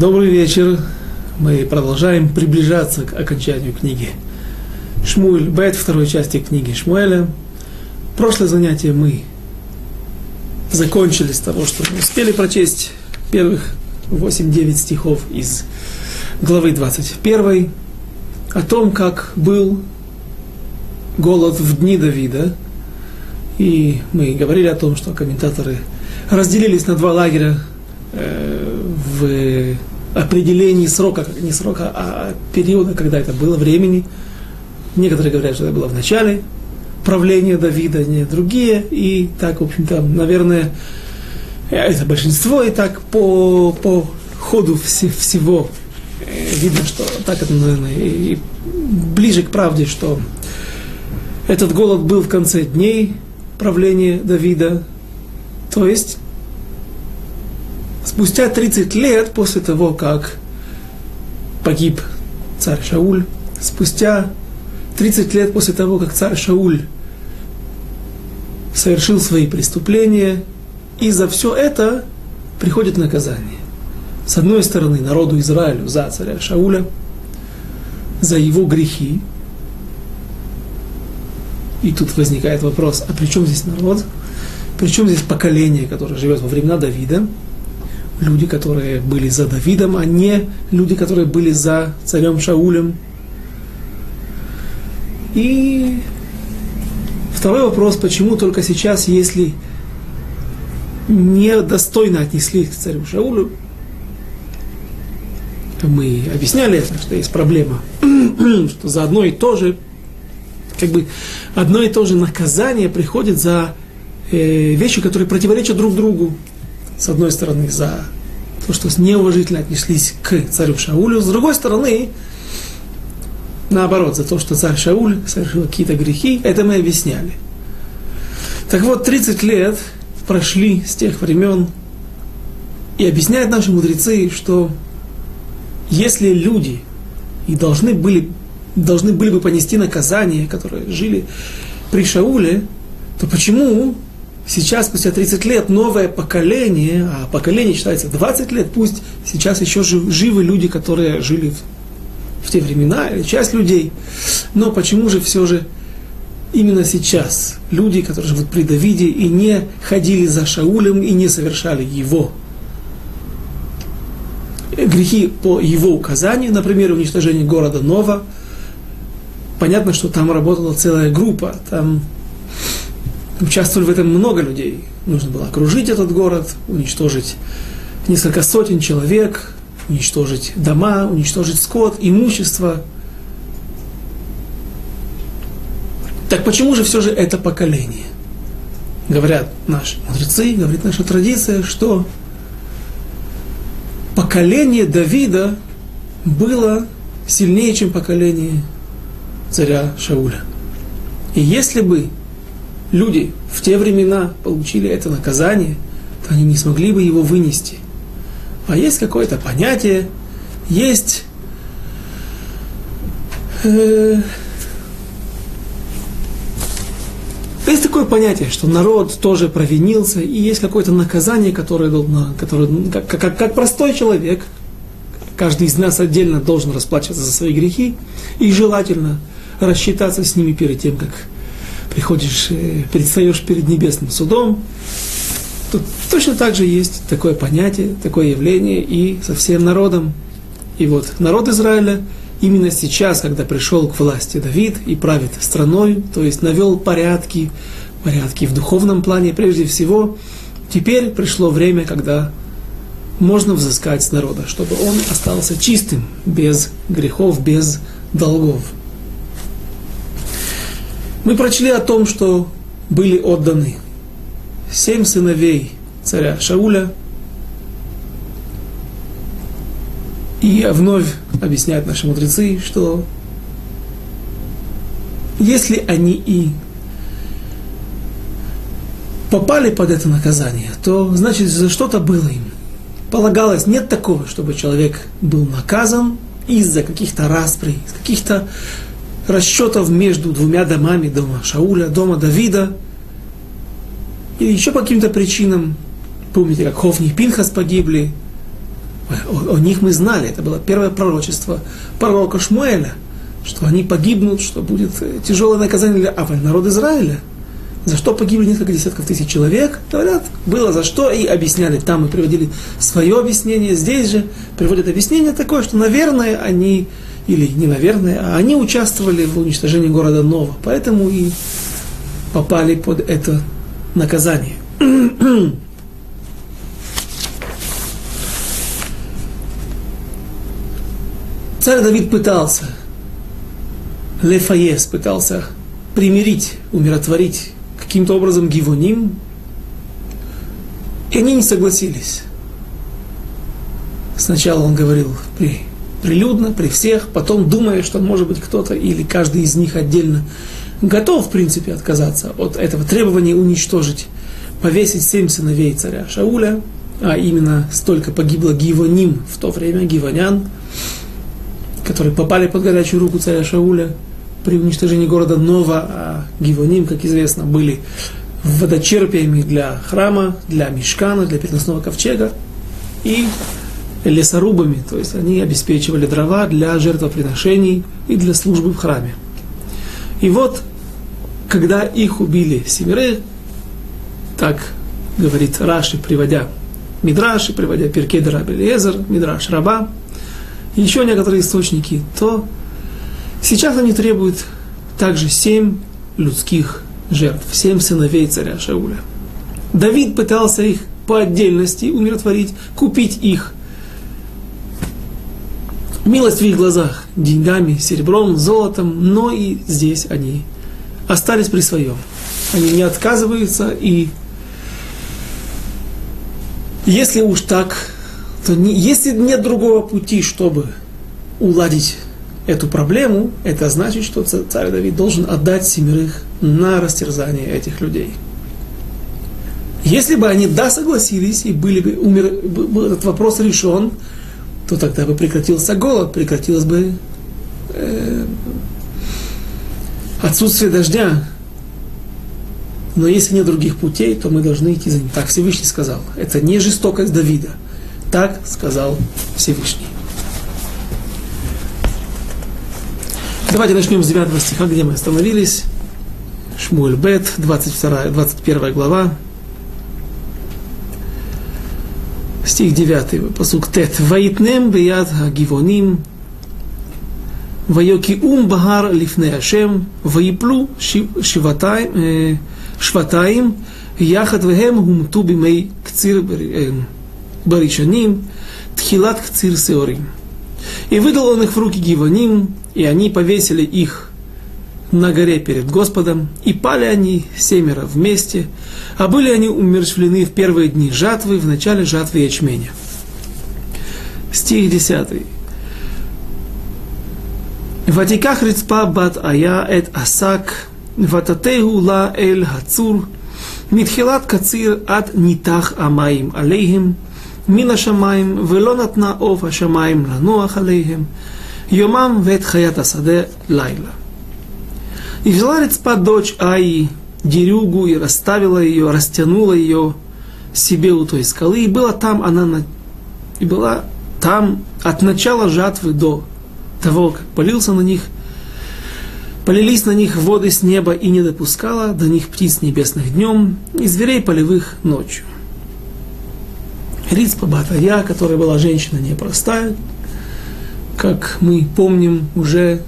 Добрый вечер. Мы продолжаем приближаться к окончанию книги Шмуэль Бет, второй части книги Шмуэля. Прошлое занятие мы закончили с того, что мы успели прочесть первых 8-9 стихов из главы 21 о том, как был голод в дни Давида. И мы говорили о том, что комментаторы разделились на два лагеря э, в определении срока, не срока, а периода, когда это было, времени. Некоторые говорят, что это было в начале правления Давида, не другие. И так, в общем-то, наверное, это большинство, и так по, по ходу вс- всего э, видно, что так это, наверное, и ближе к правде, что этот голод был в конце дней правления Давида, то есть спустя 30 лет после того, как погиб царь Шауль, спустя 30 лет после того, как царь Шауль совершил свои преступления, и за все это приходит наказание. С одной стороны, народу Израилю за царя Шауля, за его грехи. И тут возникает вопрос, а при чем здесь народ? При чем здесь поколение, которое живет во времена Давида? Люди, которые были за Давидом, а не люди, которые были за царем Шаулем. И второй вопрос, почему только сейчас, если недостойно отнеслись к царю Шаулю, мы объясняли это, что есть проблема, что за одно и то же, как бы одно и то же наказание приходит за э, вещи, которые противоречат друг другу. С одной стороны, за то, что неуважительно отнеслись к царю Шаулю, с другой стороны, наоборот, за то, что царь Шауль совершил какие-то грехи, это мы объясняли. Так вот, 30 лет прошли с тех времен, и объясняют наши мудрецы, что если люди и должны были, должны были бы понести наказание, которые жили при Шауле, то почему сейчас, спустя 30 лет, новое поколение, а поколение считается 20 лет, пусть сейчас еще живы люди, которые жили в, в те времена, или часть людей, но почему же все же именно сейчас люди, которые живут при Давиде и не ходили за Шаулем и не совершали его? Грехи по его указанию, например, уничтожение города Нова, понятно, что там работала целая группа, там участвовали в этом много людей. Нужно было окружить этот город, уничтожить несколько сотен человек, уничтожить дома, уничтожить скот, имущество. Так почему же все же это поколение? Говорят наши мудрецы, говорит наша традиция, что поколение Давида было сильнее, чем поколение царя Шауля. И если бы люди в те времена получили это наказание, то они не смогли бы его вынести. А есть какое-то понятие, есть э, есть такое понятие, что народ тоже провинился, и есть какое-то наказание, которое, которое как, как, как простой человек, каждый из нас отдельно должен расплачиваться за свои грехи, и желательно рассчитаться с ними перед тем, как приходишь, э, предстаешь перед небесным судом. Тут точно так же есть такое понятие, такое явление и со всем народом. И вот народ Израиля именно сейчас, когда пришел к власти Давид и правит страной, то есть навел порядки, порядки в духовном плане прежде всего, теперь пришло время, когда можно взыскать с народа, чтобы он остался чистым, без грехов, без долгов. Мы прочли о том, что были отданы семь сыновей царя Шауля, и вновь объясняют наши мудрецы, что если они и попали под это наказание, то значит за что-то было им. Полагалось, нет такого, чтобы человек был наказан из-за каких-то расприй, из каких-то расчетов между двумя домами, дома Шауля, дома Давида, или еще по каким-то причинам. Помните, как Хофни и Пинхас погибли, о, о них мы знали, это было первое пророчество пророка Шмуэля, что они погибнут, что будет тяжелое наказание для Авы, народ Израиля. За что погибли несколько десятков тысяч человек, говорят, было за что, и объясняли. Там мы приводили свое объяснение, здесь же приводят объяснение такое, что, наверное, они, или не наверное, а они участвовали в уничтожении города Нова, поэтому и попали под это наказание. Царь Давид пытался, Лефаес пытался примирить, умиротворить каким-то образом Гивоним, и они не согласились. Сначала он говорил при, прилюдно, при всех, потом думая, что может быть кто-то или каждый из них отдельно готов, в принципе, отказаться от этого требования уничтожить, повесить семь сыновей царя Шауля, а именно столько погибло Гивоним в то время, Гивонян, которые попали под горячую руку царя Шауля при уничтожении города Нова, а Гивоним, как известно, были водочерпиями для храма, для мешкана, для переносного ковчега. И лесорубами, то есть они обеспечивали дрова для жертвоприношений и для службы в храме. И вот, когда их убили семеры, так говорит Раши, приводя Мидраши, приводя Перкеда Раби Лезер, Мидраш Раба, еще некоторые источники, то сейчас они требуют также семь людских жертв, семь сыновей царя Шауля. Давид пытался их по отдельности умиротворить, купить их милость в их глазах деньгами, серебром, золотом, но и здесь они остались при своем. Они не отказываются, и если уж так, то не, если нет другого пути, чтобы уладить эту проблему, это значит, что царь Давид должен отдать семерых на растерзание этих людей. Если бы они да согласились и были бы умер, был этот вопрос решен, то тогда бы прекратился голод, прекратилось бы э, отсутствие дождя. Но если нет других путей, то мы должны идти за ним. Так Всевышний сказал. Это не жестокость Давида. Так сказал Всевышний. Давайте начнем с 9 стиха, где мы остановились. Шмуэль Бет, 22, 21 глава. стих 9, посук Тет. Ваитнем бияд гивоним, вайоки ум багар лифне ашем, ваиплу э, шватаим, яхат вегем гумту бимей кцир э, баришаним, тхилат кцир сеорим. И выдал он их в руки гивоним, и они повесили их на горе перед Господом, и пали они семеро вместе, а были они умерщвлены в первые дни жатвы, в начале жатвы ячменя. Стих 10. ותיקח רצפה בת איה את השק, ותתהו לה אל הצור, מתחילת קציר עד ניתח המים עליהם, מן השמיים, ולא נתנה עוף השמיים לנוח עליהם, יומם ואת חיית השדה לילה. И взяла Рецпа дочь Аи, дерюгу, и расставила ее, растянула ее себе у той скалы, и была там она, на... и была там от начала жатвы до того, как полился на них, полились на них воды с неба и не допускала до них птиц небесных днем и зверей полевых ночью. Рицпа Батая, которая была женщина непростая, как мы помним уже,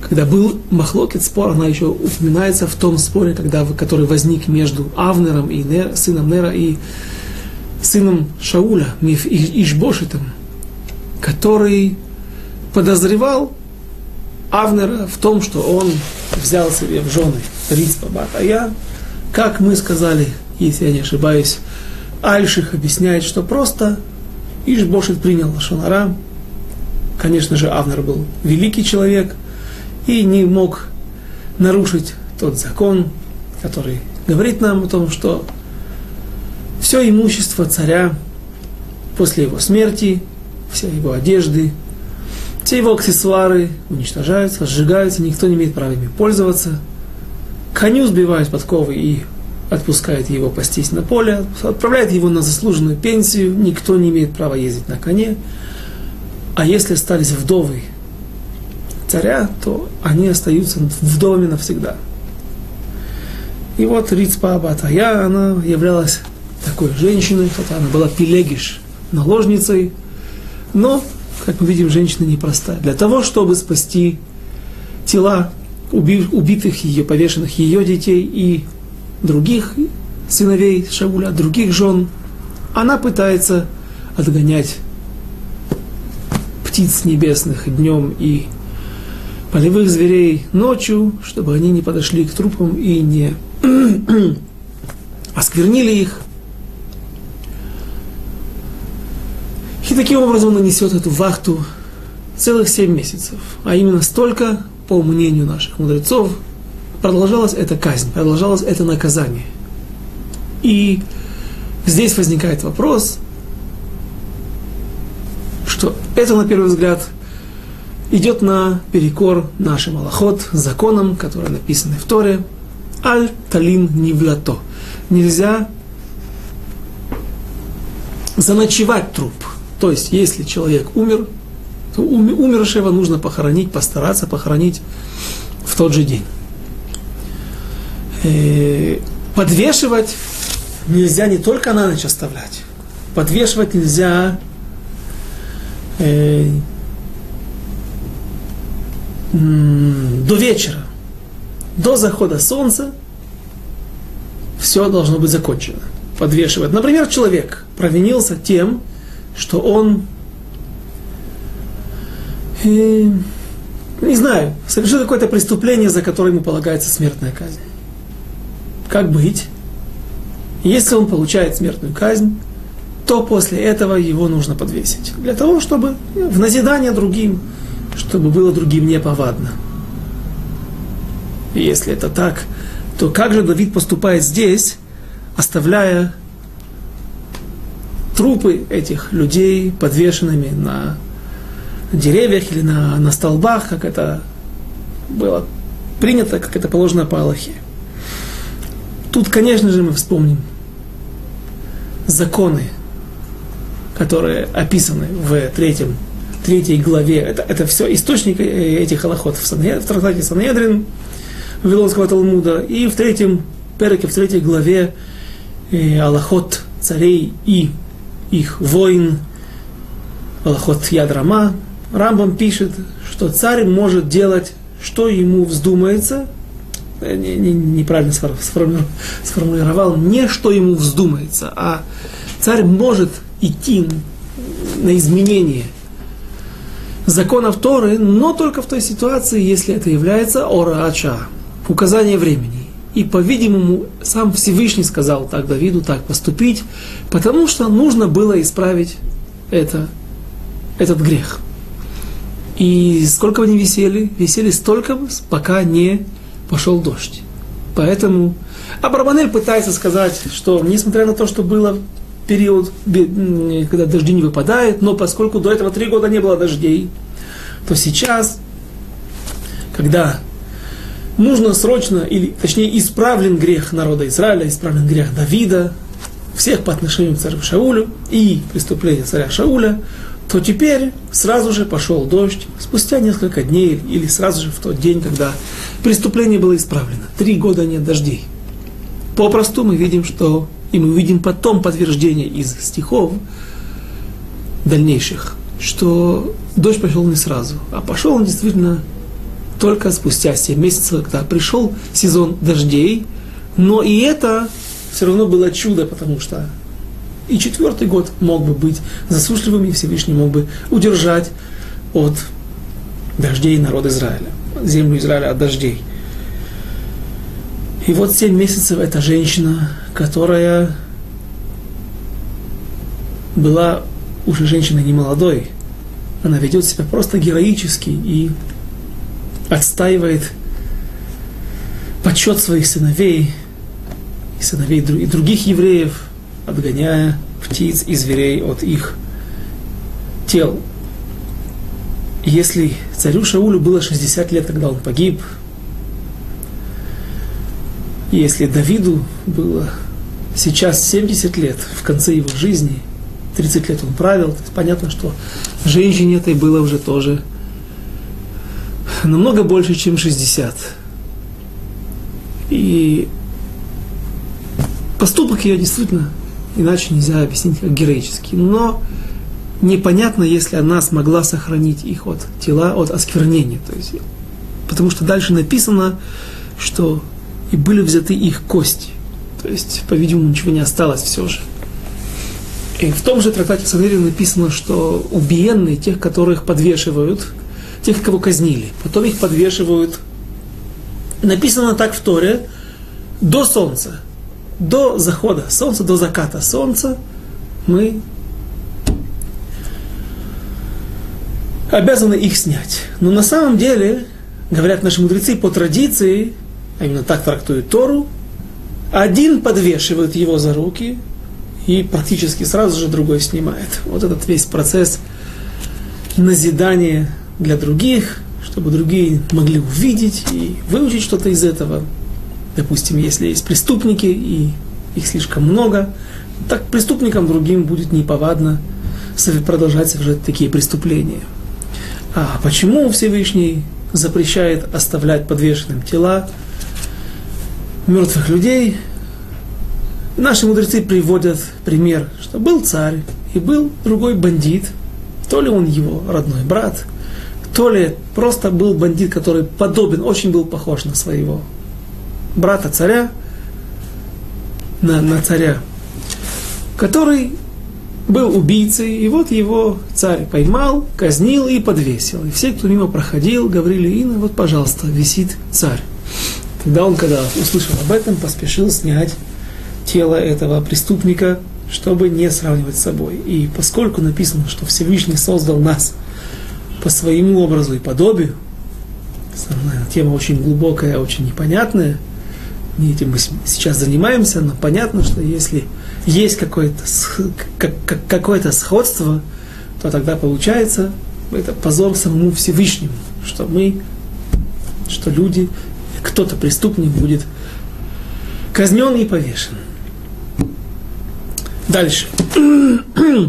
когда был Махлокет спор, она еще упоминается в том споре, когда, который возник между Авнером и Нер, сыном Нера и сыном Шауля, Ишбошитом, который подозревал Авнера в том, что он взял себе в жены Рицпа Батая, как мы сказали, если я не ошибаюсь, Альших объясняет, что просто Ишбошит принял Лашонара. Конечно же, Авнер был великий человек и не мог нарушить тот закон, который говорит нам о том, что все имущество царя после его смерти, все его одежды, все его аксессуары уничтожаются, сжигаются, никто не имеет права ими пользоваться. Коню сбивают подковы и отпускает его пастись на поле, отправляет его на заслуженную пенсию, никто не имеет права ездить на коне. А если остались вдовы царя, то они остаются вдовами навсегда. И вот Рицпа Батая, она являлась такой женщиной, хотя она была пилегиш, наложницей, но, как мы видим, женщина непростая. Для того, чтобы спасти тела убитых ее, повешенных ее детей и других сыновей Шауля, других жен, она пытается отгонять птиц небесных днем и полевых зверей ночью, чтобы они не подошли к трупам и не осквернили их. И таким образом нанесет эту вахту целых семь месяцев. А именно столько, по мнению наших мудрецов, продолжалась эта казнь, продолжалось это наказание. И здесь возникает вопрос, что это, на первый взгляд, идет на перекор нашим аллахот, законам, которые написаны в Торе, аль талин нивлато. Нельзя заночевать труп. То есть, если человек умер, то умершего нужно похоронить, постараться похоронить в тот же день. Э, подвешивать нельзя не только на ночь оставлять. Подвешивать нельзя э, до вечера, до захода солнца все должно быть закончено. Подвешивать. Например, человек провинился тем, что он э, не знаю, совершил какое-то преступление, за которое ему полагается смертная казнь как быть? Если он получает смертную казнь, то после этого его нужно подвесить. Для того, чтобы в назидание другим, чтобы было другим неповадно. И если это так, то как же Давид поступает здесь, оставляя трупы этих людей подвешенными на деревьях или на, на столбах, как это было принято, как это положено по Аллахе. Тут, конечно же, мы вспомним законы, которые описаны в третьем, третьей главе. Это, это все источник э, этих аллахотов. В, в трактате Санедрин, Вавилонского Талмуда, и в третьем переке, в третьей главе э, Аллахот царей и их воин, Аллахот Ядрама, Рамбам пишет, что царь может делать, что ему вздумается, Э, не, не, неправильно сформулировал, не что ему вздумается, а царь может идти на изменение законов Торы, но только в той ситуации, если это является ораача, указание времени. И, по-видимому, сам Всевышний сказал так Давиду, так поступить, потому что нужно было исправить это, этот грех. И сколько они висели? Висели столько, пока не пошел дождь. Поэтому Абрабанель пытается сказать, что несмотря на то, что было период, когда дожди не выпадают, но поскольку до этого три года не было дождей, то сейчас, когда нужно срочно, или точнее исправлен грех народа Израиля, исправлен грех Давида, всех по отношению к царю Шаулю и преступление царя Шауля, то теперь сразу же пошел дождь, спустя несколько дней или сразу же в тот день, когда преступление было исправлено. Три года нет дождей. Попросту мы видим, что, и мы видим потом подтверждение из стихов дальнейших, что дождь пошел не сразу, а пошел он действительно только спустя 7 месяцев, когда пришел сезон дождей, но и это все равно было чудо, потому что и четвертый год мог бы быть засушливым, и Всевышний мог бы удержать от дождей народ Израиля, землю Израиля от дождей. И вот семь месяцев эта женщина, которая была уже женщиной не молодой, она ведет себя просто героически и отстаивает почет своих сыновей и сыновей и других евреев – отгоняя птиц и зверей от их тел. Если царю Шаулю было 60 лет, когда он погиб, Если Давиду было сейчас 70 лет в конце его жизни, 30 лет он правил, то есть понятно, что женщине этой было уже тоже намного больше, чем 60. И поступок ее действительно иначе нельзя объяснить как героический. Но непонятно, если она смогла сохранить их от тела, от осквернения. То есть, потому что дальше написано, что и были взяты их кости. То есть, по-видимому, ничего не осталось все же. И в том же трактате Санерин написано, что убиенные, тех, которых подвешивают, тех, кого казнили, потом их подвешивают. Написано так в Торе, до солнца, до захода солнца, до заката солнца мы обязаны их снять. Но на самом деле, говорят наши мудрецы, по традиции, а именно так трактуют Тору, один подвешивает его за руки, и практически сразу же другой снимает. Вот этот весь процесс назидания для других, чтобы другие могли увидеть и выучить что-то из этого. Допустим, если есть преступники, и их слишком много, так преступникам другим будет неповадно продолжать совершать такие преступления. А почему Всевышний запрещает оставлять подвешенным тела мертвых людей? Наши мудрецы приводят пример, что был царь и был другой бандит, то ли он его родной брат, то ли просто был бандит, который подобен, очень был похож на своего брата царя, на, на царя, который был убийцей, и вот его царь поймал, казнил и подвесил. И все, кто мимо проходил, говорили, Инна, вот, пожалуйста, висит царь. Тогда он, когда услышал об этом, поспешил снять тело этого преступника, чтобы не сравнивать с собой. И поскольку написано, что Всевышний создал нас по своему образу и подобию, тема очень глубокая, очень непонятная, не этим мы сейчас занимаемся, но понятно, что если есть какое-то, какое-то сходство, то тогда получается это позор самому Всевышнему, что мы, что люди, кто-то преступник будет казнен и повешен. Дальше.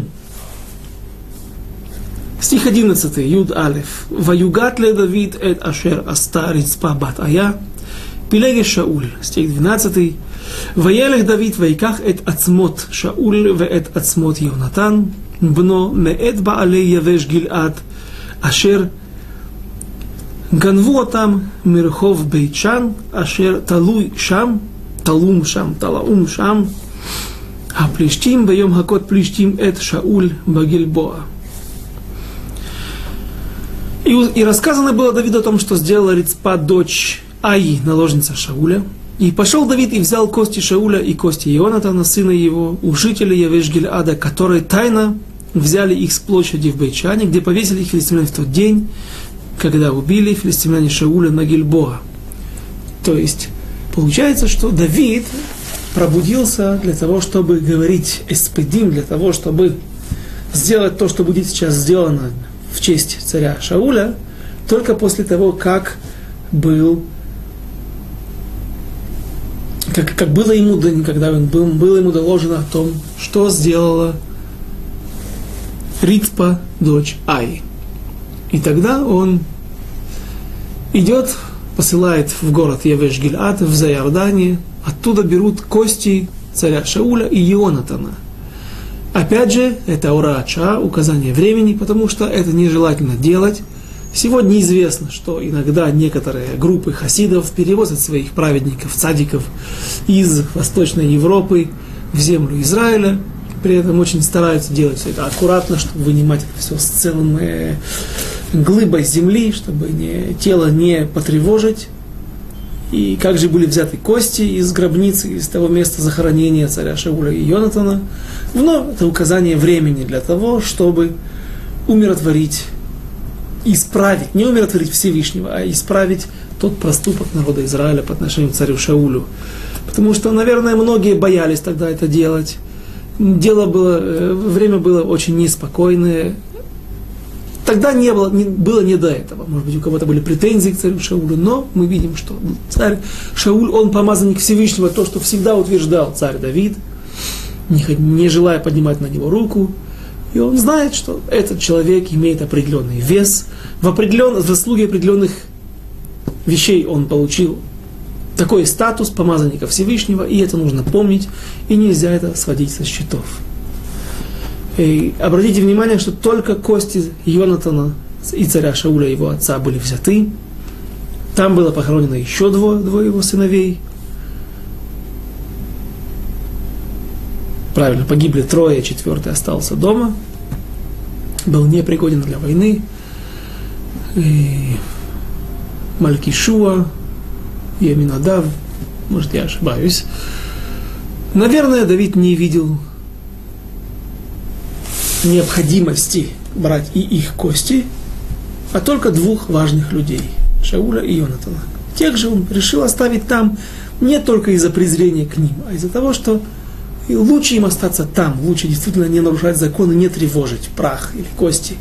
Стих 11, Юд Алеф. «Ваюгат ле Давид эт ашер аста рицпа бат ая, пилеге Шауль». Стих 12. «Ваелех Давид вайках эт ацмот Шауль вэт ацмот Йонатан, бно меэт баалей явеш гильад, ашер Ганвотам Мирхов Бейчан, Ашер Талуй Шам, Талум Шам, Талаум Шам, а Плештим Байом Хакот Плештим Эт Шауль Багильбоа. И, и рассказано было Давиду о том, что сделала Рицпа дочь Аи, наложница Шауля. И пошел Давид и взял кости Шауля и кости Ионатана, сына его, у жителей Явешгиль-Ада, которые тайно взяли их с площади в Бейчане, где повесили их филистимлян в тот день, когда убили филистимляне Шауля на Гильбоа. То есть, получается, что Давид пробудился для того, чтобы говорить эспедим, для того, чтобы сделать то, что будет сейчас сделано в честь царя Шауля, только после того, как был как, как было ему, когда он был, было ему доложено о том, что сделала Ритпа, дочь Ай. И тогда он идет, посылает в город Явеш Гильад, в Зайордане, Оттуда берут кости царя Шауля и Ионатана. Опять же, это урача, указание времени, потому что это нежелательно делать. Сегодня известно, что иногда некоторые группы хасидов перевозят своих праведников, цадиков из Восточной Европы в землю Израиля. При этом очень стараются делать все это аккуратно, чтобы вынимать это все с целым э, глыбой земли, чтобы не, тело не потревожить. И как же были взяты кости из гробницы, из того места захоронения царя Шауля и Йонатана. Вновь это указание времени для того, чтобы умиротворить, исправить, не умиротворить Всевышнего, а исправить тот проступок народа Израиля по отношению к царю Шаулю. Потому что, наверное, многие боялись тогда это делать. Дело было, э, время было очень неспокойное. Тогда не было, не, было не до этого. Может быть, у кого-то были претензии к царю Шаулю, но мы видим, что царь Шауль, он помазанник Всевышнего, то, что всегда утверждал царь Давид, не, не желая поднимать на него руку, и он знает, что этот человек имеет определенный вес, в, определен... в заслуге определенных вещей он получил такой статус помазанника Всевышнего, и это нужно помнить, и нельзя это сводить со счетов. И обратите внимание, что только кости Йонатана и царя Шауля, его отца, были взяты. Там было похоронено еще двое, двое его сыновей. Правильно, погибли трое, четвертый остался дома. Был непригоден для войны. И Малькишуа, Яминадав, может я ошибаюсь. Наверное, Давид не видел необходимости брать и их кости, а только двух важных людей, Шауля и Йонатана. Тех же он решил оставить там не только из-за презрения к ним, а из-за того, что лучше им остаться там, лучше действительно не нарушать законы, не тревожить прах или кости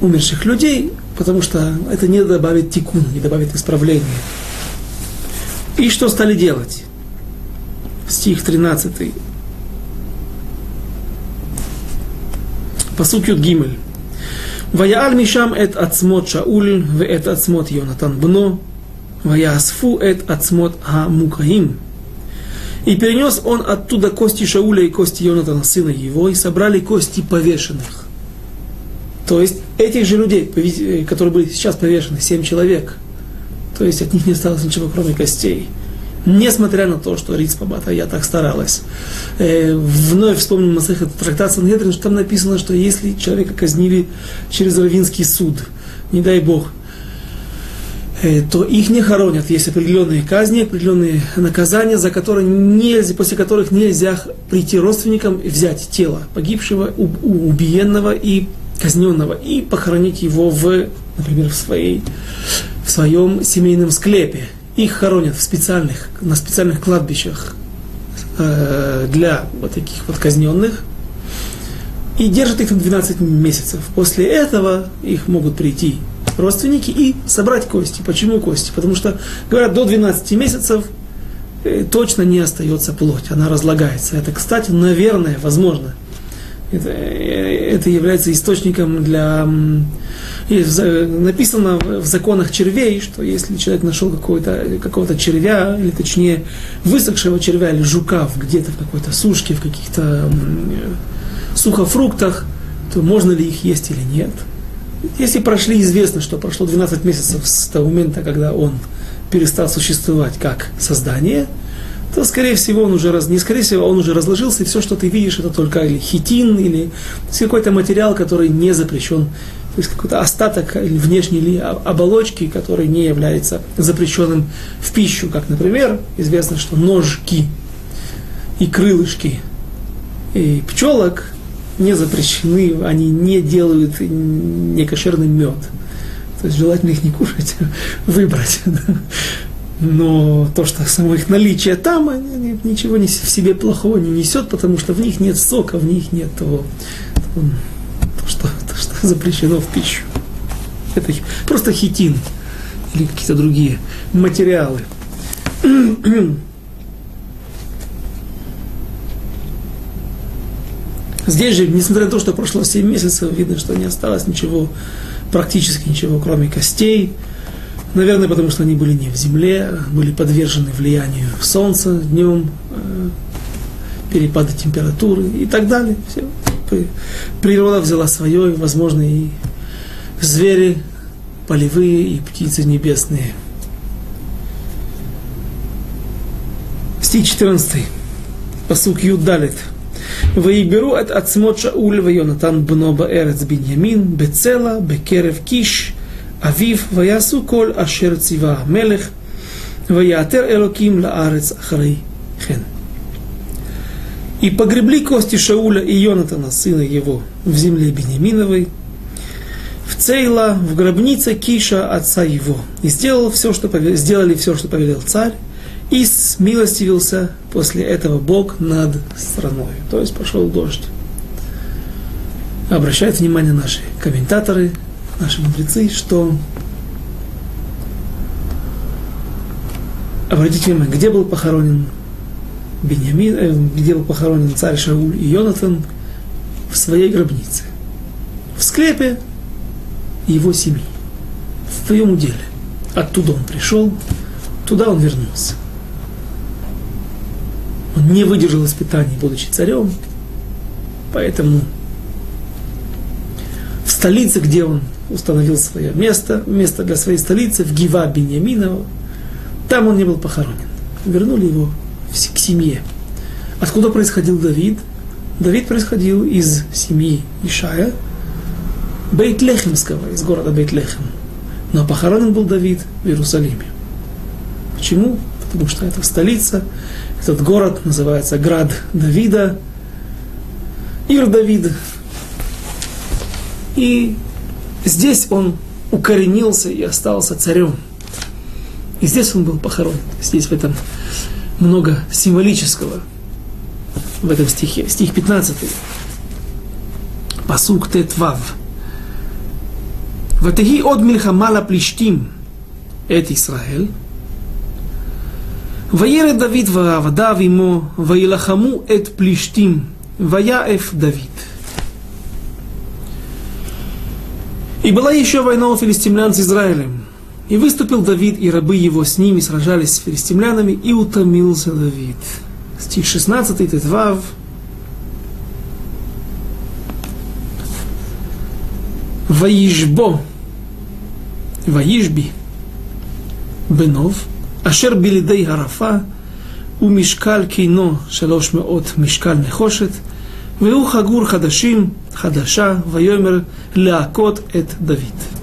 умерших людей, потому что это не добавит тикун, не добавит исправления. И что стали делать? Стих 13. Пасук Юд Гимель. ויעל משם את עצמות שאול ואת עצמות יונתן בנו, ויאספו את עצמות המוקעים. И перенес он оттуда кости Шауля и кости Йонатана, сына его, и собрали кости повешенных. То есть этих же людей, которые были сейчас повешены, семь человек, то есть от них не осталось ничего, кроме костей – Несмотря на то, что Риц Пабата я так старалась. Э, вновь вспомним Масахет трактат Сангедрин, что там написано, что если человека казнили через равинский суд, не дай Бог, э, то их не хоронят. Есть определенные казни, определенные наказания, за которые нельзя, после которых нельзя прийти родственникам и взять тело погибшего, убиенного и казненного и похоронить его в, например, в, своей, в своем семейном склепе их хоронят в специальных, на специальных кладбищах э, для вот таких вот казненных и держат их 12 месяцев. После этого их могут прийти родственники и собрать кости. Почему кости? Потому что, говорят, до 12 месяцев э, точно не остается плоть, она разлагается. Это, кстати, наверное, возможно, это, э, это является источником для написано в законах червей, что если человек нашел какого-то, какого-то червя, или точнее высохшего червя или жука где-то в какой-то сушке, в каких-то сухофруктах, то можно ли их есть или нет. Если прошли, известно, что прошло 12 месяцев с того момента, когда он перестал существовать как создание, то, скорее всего, он уже раз, не скорее всего, он уже разложился, и все, что ты видишь, это только или хитин, или какой-то материал, который не запрещен то есть какой-то остаток внешней оболочки, который не является запрещенным в пищу, как, например, известно, что ножки и крылышки и пчелок не запрещены, они не делают некошерный мед. То есть желательно их не кушать, выбрать. Но то, что само их наличие там, ничего в себе плохого не несет, потому что в них нет сока, в них нет того, что, что запрещено в пищу. Это просто хитин или какие-то другие материалы. Здесь же, несмотря на то, что прошло 7 месяцев, видно, что не осталось ничего, практически ничего, кроме костей. Наверное, потому что они были не в земле, были подвержены влиянию солнца днем, э, перепады температуры и так далее. Все природа взяла свое, и, возможно, и звери полевые, и птицы небесные. Стих 14. Посук Юдалит. Ваиберу от отсмот Шауль Йонатан бноба эрец Беньямин, Бецела, Бекерев Киш, Авив, Ваясу коль ашер цива мелех, Ваятер элоким лаарец ахрей и погребли кости Шауля и Йонатана, сына его, в земле Бениаминовой, в Цейла, в гробнице Киша, отца его. И сделал все, что повел, сделали все, что повелел царь, и смилостивился после этого Бог над страной. То есть пошел дождь. обращают внимание наши комментаторы, наши мудрецы, что обратите внимание, где был похоронен Беньямин, э, где был похоронен царь Шауль и Йонатан в своей гробнице, в склепе его семьи, в своем уделе. Оттуда он пришел, туда он вернулся. Он не выдержал испытаний, будучи царем, поэтому в столице, где он установил свое место, место для своей столицы, в Гива Беньяминова, там он не был похоронен. Вернули его к семье. Откуда происходил Давид? Давид происходил из семьи Ишая, Бейтлехемского, из города Бейтлехем. Но похоронен был Давид в Иерусалиме. Почему? Потому что это столица, этот город называется Град Давида, Ир Давид. И здесь он укоренился и остался царем. И здесь он был похоронен. Здесь в этом много символического в этом стихе. Стих 15. Пасук Тетвав. ותהי עוד מלחמה לפלישתים את ישראל. וירד דוד ועבדיו עמו, וילחמו את פלישתים, ויעף Давид. И была еще война у филистимлян с Израилем. И выступил Давид, и рабы его с ними сражались с филистимлянами, и утомился Давид. Стих 16, Тетвав. Ваишбо, Ваишби, Бенов, Ашер билидей Харафа, ומשקל קינו שלוש מאות משקל נחושת, והוא חגור חדשים, חדשה, ויאמר להכות את דוד.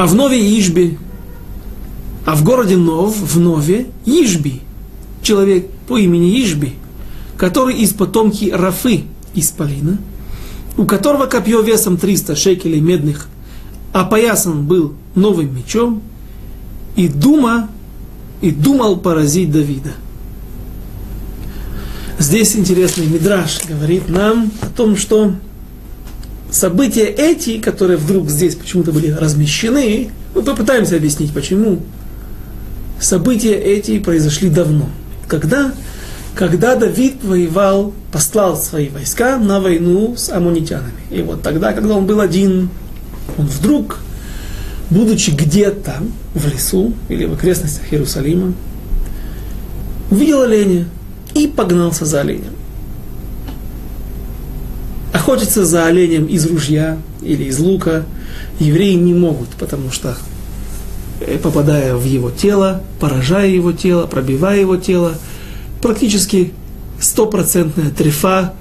а в Нове Ижби, а в городе Нов, в Нове, Ижби, человек по имени Ижби, который из потомки Рафы из Полина, у которого копье весом 300 шекелей медных, опоясан был новым мечом, и дума, и думал поразить Давида. Здесь интересный мидраж говорит нам о том, что события эти, которые вдруг здесь почему-то были размещены, мы попытаемся объяснить, почему. События эти произошли давно. Когда? Когда Давид воевал, послал свои войска на войну с амунитянами. И вот тогда, когда он был один, он вдруг, будучи где-то в лесу или в окрестностях Иерусалима, увидел оленя и погнался за оленем охотиться за оленем из ружья или из лука евреи не могут, потому что э, попадая в его тело, поражая его тело, пробивая его тело, практически стопроцентная трефа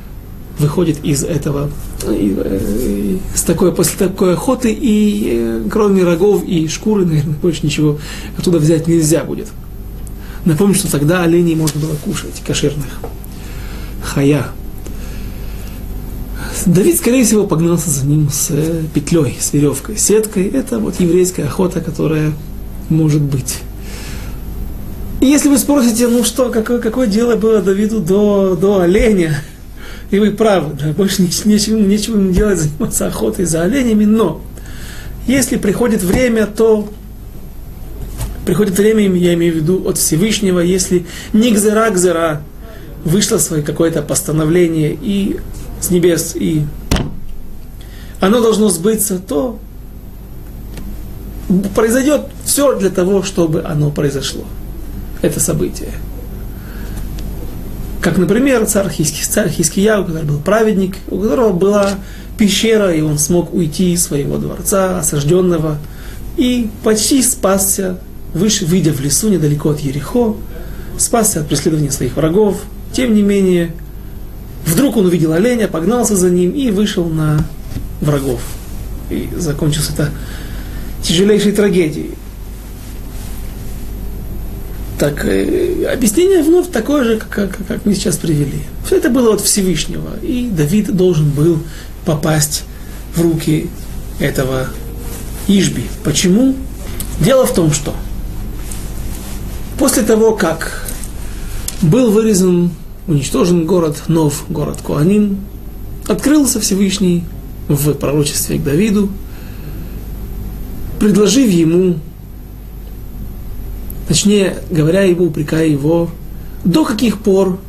выходит из этого, э, с такой, после такой охоты, и э, кроме рогов и шкуры, наверное, больше ничего оттуда взять нельзя будет. Напомню, что тогда оленей можно было кушать, кошерных. Хая, Давид, скорее всего, погнался за ним с э, петлей, с веревкой, сеткой. Это вот еврейская охота, которая может быть. И если вы спросите, ну что, какое, какое дело было Давиду до, до оленя, и вы правы, да, больше нечего, нечего ему делать, заниматься охотой за оленями, но если приходит время, то приходит время, я имею в виду от Всевышнего, если не гзера гзера, вышло свое какое-то постановление, и с небес, и оно должно сбыться, то произойдет все для того, чтобы оно произошло. Это событие. Как, например, царь, Хиски, царь Хискияу, который был праведник, у которого была пещера, и он смог уйти из своего дворца, осажденного, и почти спасся, выше, выйдя в лесу недалеко от Ерехо, спасся от преследования своих врагов. Тем не менее, Вдруг он увидел оленя, погнался за ним и вышел на врагов. И закончилось это тяжелейшей трагедией. Так, э, объяснение вновь такое же, как, как мы сейчас привели. Все это было от Всевышнего, и Давид должен был попасть в руки этого Ижби. Почему? Дело в том, что после того, как был вырезан уничтожен город Нов, город Куанин, открылся Всевышний в пророчестве к Давиду, предложив ему, точнее говоря ему, упрекая его, до каких пор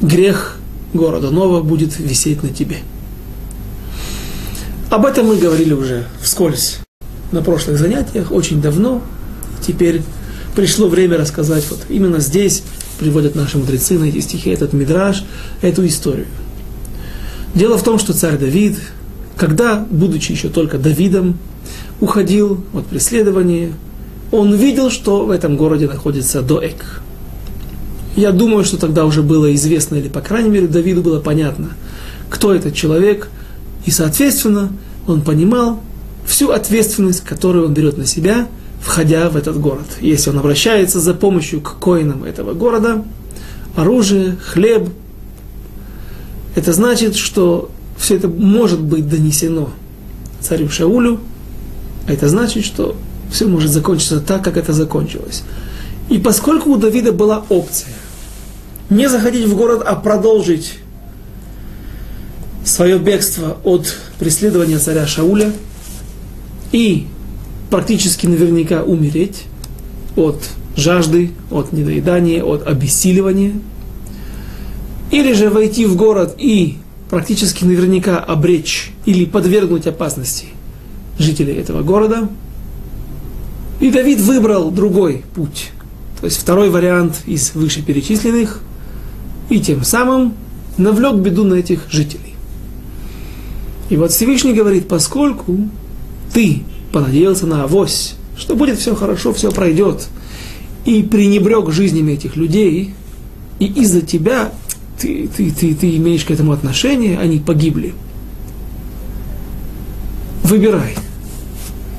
грех города Нова будет висеть на тебе. Об этом мы говорили уже вскользь на прошлых занятиях, очень давно. Теперь пришло время рассказать, вот именно здесь приводят наши мудрецы на эти стихи, этот мидраж, эту историю. Дело в том, что царь Давид, когда, будучи еще только Давидом, уходил от преследования, он видел, что в этом городе находится Доэк. Я думаю, что тогда уже было известно, или, по крайней мере, Давиду было понятно, кто этот человек, и, соответственно, он понимал всю ответственность, которую он берет на себя, входя в этот город. Если он обращается за помощью к коинам этого города, оружие, хлеб, это значит, что все это может быть донесено царю Шаулю, а это значит, что все может закончиться так, как это закончилось. И поскольку у Давида была опция не заходить в город, а продолжить свое бегство от преследования царя Шауля и практически наверняка умереть от жажды, от недоедания, от обессиливания, или же войти в город и практически наверняка обречь или подвергнуть опасности жителей этого города. И Давид выбрал другой путь, то есть второй вариант из вышеперечисленных – и тем самым навлек беду на этих жителей. И вот Всевышний говорит, поскольку ты понадеялся на авось, что будет все хорошо, все пройдет, и пренебрег жизнями этих людей, и из-за тебя ты, ты, ты, ты имеешь к этому отношение, они погибли. Выбирай.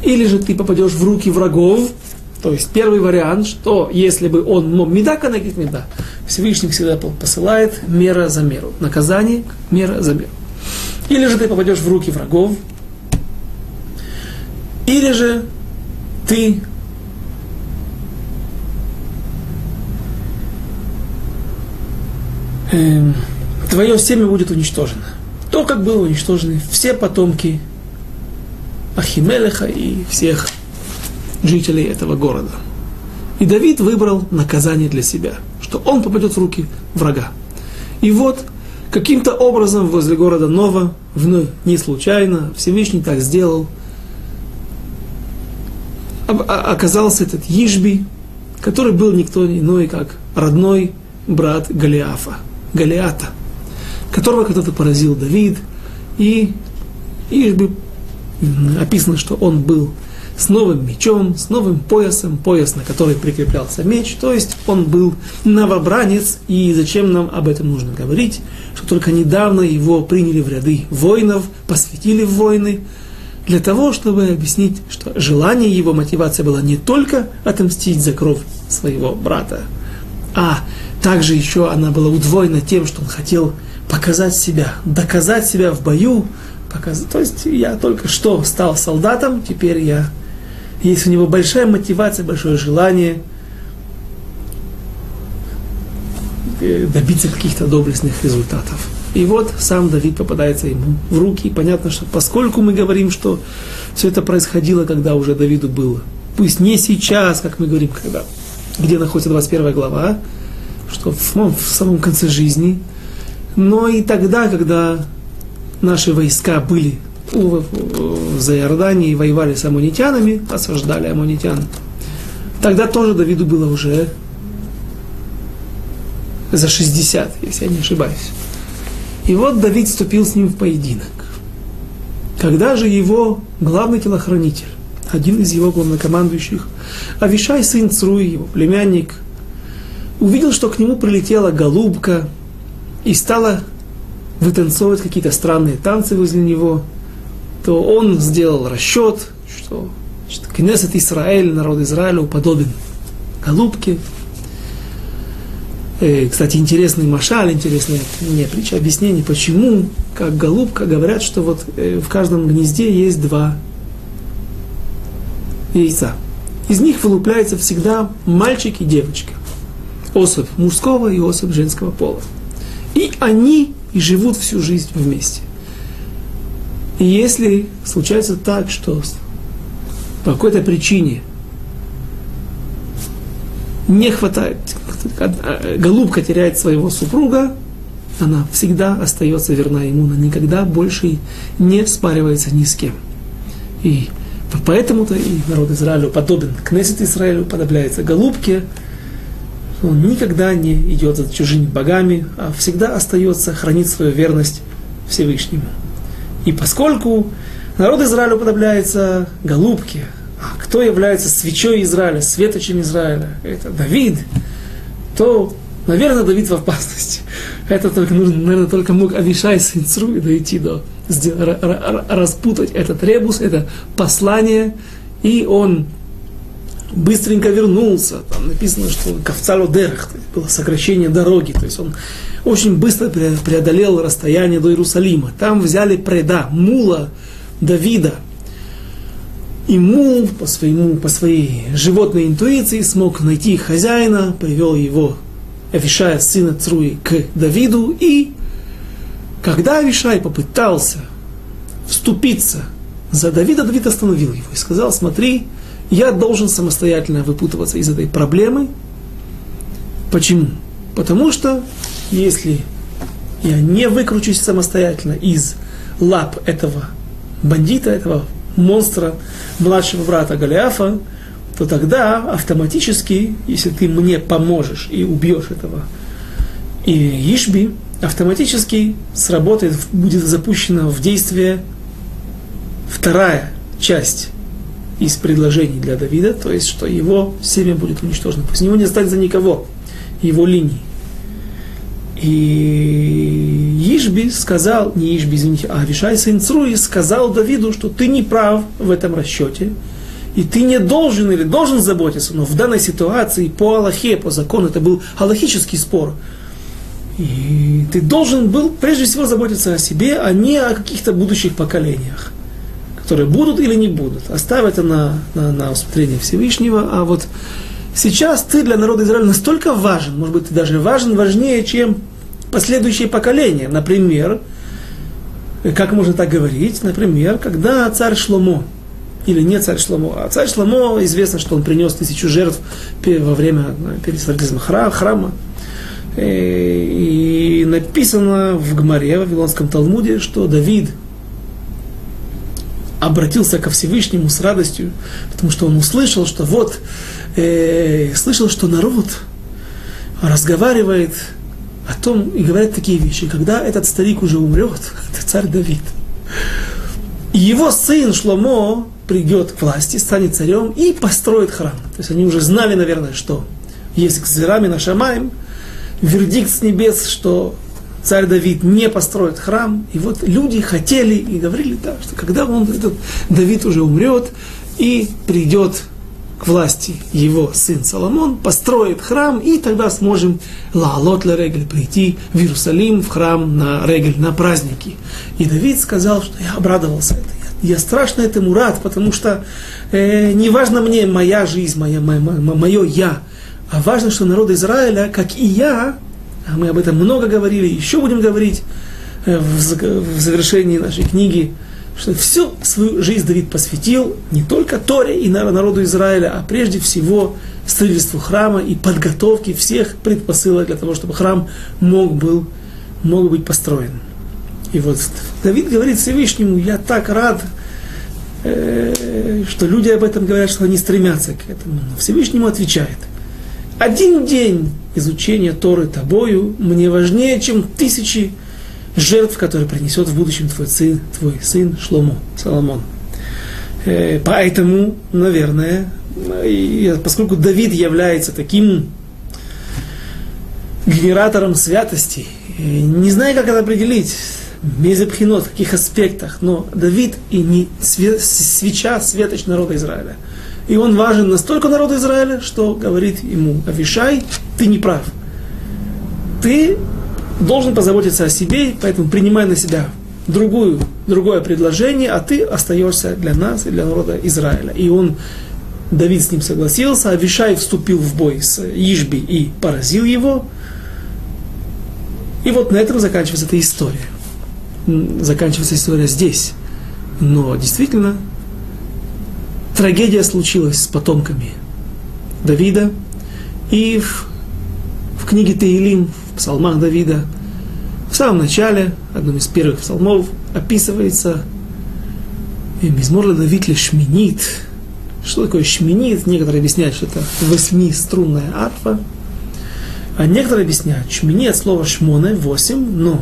Или же ты попадешь в руки врагов, то есть первый вариант, что если бы он мог меда канагит меда, Всевышний всегда посылает мера за меру. Наказание, мера за меру. Или же ты попадешь в руки врагов, или же ты э, твое семя будет уничтожено. То, как было уничтожены все потомки Ахимелеха и всех жителей этого города. И Давид выбрал наказание для себя, что он попадет в руки врага. И вот, каким-то образом возле города Нова, вновь не случайно, Всевышний так сделал, оказался этот Ишби, который был никто иной, как родной брат Голиафа, Голиата, которого когда-то поразил Давид, и Ишби описано, что он был с новым мечом, с новым поясом, пояс, на который прикреплялся меч, то есть он был новобранец, и зачем нам об этом нужно говорить, что только недавно его приняли в ряды воинов, посвятили в войны, для того, чтобы объяснить, что желание его, мотивация была не только отомстить за кровь своего брата, а также еще она была удвоена тем, что он хотел показать себя, доказать себя в бою, показать. То есть я только что стал солдатом, теперь я есть у него большая мотивация, большое желание э, добиться каких-то доблестных результатов. И вот сам Давид попадается ему в руки. И понятно, что поскольку мы говорим, что все это происходило, когда уже Давиду было, пусть не сейчас, как мы говорим, когда, где находится 21 глава, что в, ну, в самом конце жизни, но и тогда, когда наши войска были за Иорданией воевали с амунитянами, осаждали амунитян. Тогда тоже Давиду было уже за 60, если я не ошибаюсь. И вот Давид вступил с ним в поединок. Когда же его главный телохранитель, один из его главнокомандующих, Авишай, сын Цруи, его племянник, увидел, что к нему прилетела голубка и стала вытанцовывать какие-то странные танцы возле него – то он сделал расчет, что значит, Кнессет Израиль, народ Израиля, уподобен голубке. Э, кстати, интересный машаль, интересная не притча, объяснение, почему, как голубка, говорят, что вот э, в каждом гнезде есть два яйца. Из них вылупляется всегда мальчик и девочка. Особь мужского и особь женского пола. И они и живут всю жизнь вместе. И если случается так, что по какой-то причине не хватает, голубка теряет своего супруга, она всегда остается верна ему, она никогда больше не спаривается ни с кем. И поэтому-то и народ Израилю подобен, Кнессет Израилю подобляется голубке, он никогда не идет за чужими богами, а всегда остается, хранит свою верность Всевышнему. И поскольку народ Израиля уподобляется голубке, а кто является свечой Израиля, светочем Израиля, это Давид, то, наверное, Давид в опасности. Это только нужно, наверное, только мог Авишай сын Цруи дойти до, распутать этот ребус, это послание, и он быстренько вернулся. Там написано, что Кавцалу Дерах, было сокращение дороги. То есть он очень быстро преодолел расстояние до Иерусалима. Там взяли преда, мула Давида. И мул по, своему, по своей животной интуиции смог найти хозяина, привел его, Авишая, сына Цруи, к Давиду. И когда Авишай попытался вступиться за Давида, Давид остановил его и сказал, смотри, я должен самостоятельно выпутываться из этой проблемы. Почему? Потому что если я не выкручусь самостоятельно из лап этого бандита, этого монстра, младшего брата Голиафа, то тогда автоматически, если ты мне поможешь и убьешь этого и Ишби, автоматически сработает, будет запущена в действие вторая часть из предложений для Давида, то есть, что его семя будет уничтожено. После него не останется никого, его линии. И Ишби сказал, не Ишби, извините, а Авишай сын Цруи сказал Давиду, что ты не прав в этом расчете, и ты не должен или должен заботиться, но в данной ситуации по Аллахе, по закону, это был аллахический спор, и ты должен был прежде всего заботиться о себе, а не о каких-то будущих поколениях которые будут или не будут. Оставь это на, на, на усмотрение Всевышнего. А вот сейчас ты для народа Израиля настолько важен, может быть, ты даже важен, важнее, чем последующие поколения. Например, как можно так говорить? Например, когда царь Шломо, или не царь Шломо, а царь Шломо, известно, что он принес тысячу жертв во время перед строительством храма, э, и написано в Гмаре, в Вавилонском Талмуде, что Давид – обратился ко Всевышнему с радостью, потому что он услышал, что вот, э, слышал, что народ разговаривает о том и говорит такие вещи. Когда этот старик уже умрет, это царь Давид, и его сын Шломо придет к власти, станет царем и построит храм. То есть они уже знали, наверное, что есть к Зерами на Шамаем, вердикт с небес, что царь Давид не построит храм. И вот люди хотели и говорили, да, что когда он, этот Давид уже умрет и придет власти его сын Соломон, построит храм, и тогда сможем лаалот ла регель, прийти в Иерусалим, в храм на регель, на праздники. И Давид сказал, что я обрадовался это. Я страшно этому рад, потому что э, не важно мне моя жизнь, моя, моя, мое я, а важно, что народ Израиля, как и я, а мы об этом много говорили, еще будем говорить э, в завершении нашей книги, что всю свою жизнь Давид посвятил не только Торе и народу Израиля, а прежде всего строительству храма и подготовке всех предпосылок для того, чтобы храм мог, был, мог быть построен. И вот Давид говорит Всевышнему, я так рад, э, что люди об этом говорят, что они стремятся к этому. Но Всевышнему отвечает, один день изучение Торы тобою мне важнее, чем тысячи жертв, которые принесет в будущем твой сын, твой сын Шломо, Соломон. Э, поэтому, наверное, поскольку Давид является таким генератором святости, э, не знаю, как это определить, Мезепхинот, в каких аспектах, но Давид и не свеча светоч народа Израиля – и он важен настолько народу Израиля, что говорит ему, Авишай, ты не прав. Ты должен позаботиться о себе, поэтому принимай на себя другую, другое предложение, а ты остаешься для нас и для народа Израиля. И он, Давид с ним согласился, Авишай вступил в бой с Ишби и поразил его. И вот на этом заканчивается эта история. Заканчивается история здесь. Но действительно, трагедия случилась с потомками Давида. И в, в книге Таилим, в псалмах Давида, в самом начале, одном из первых псалмов, описывается Мизмор Давид шминит. Что такое шминит? Некоторые объясняют, что это восьмиструнная арфа. А некоторые объясняют, шмини от слова шмоне, восемь, но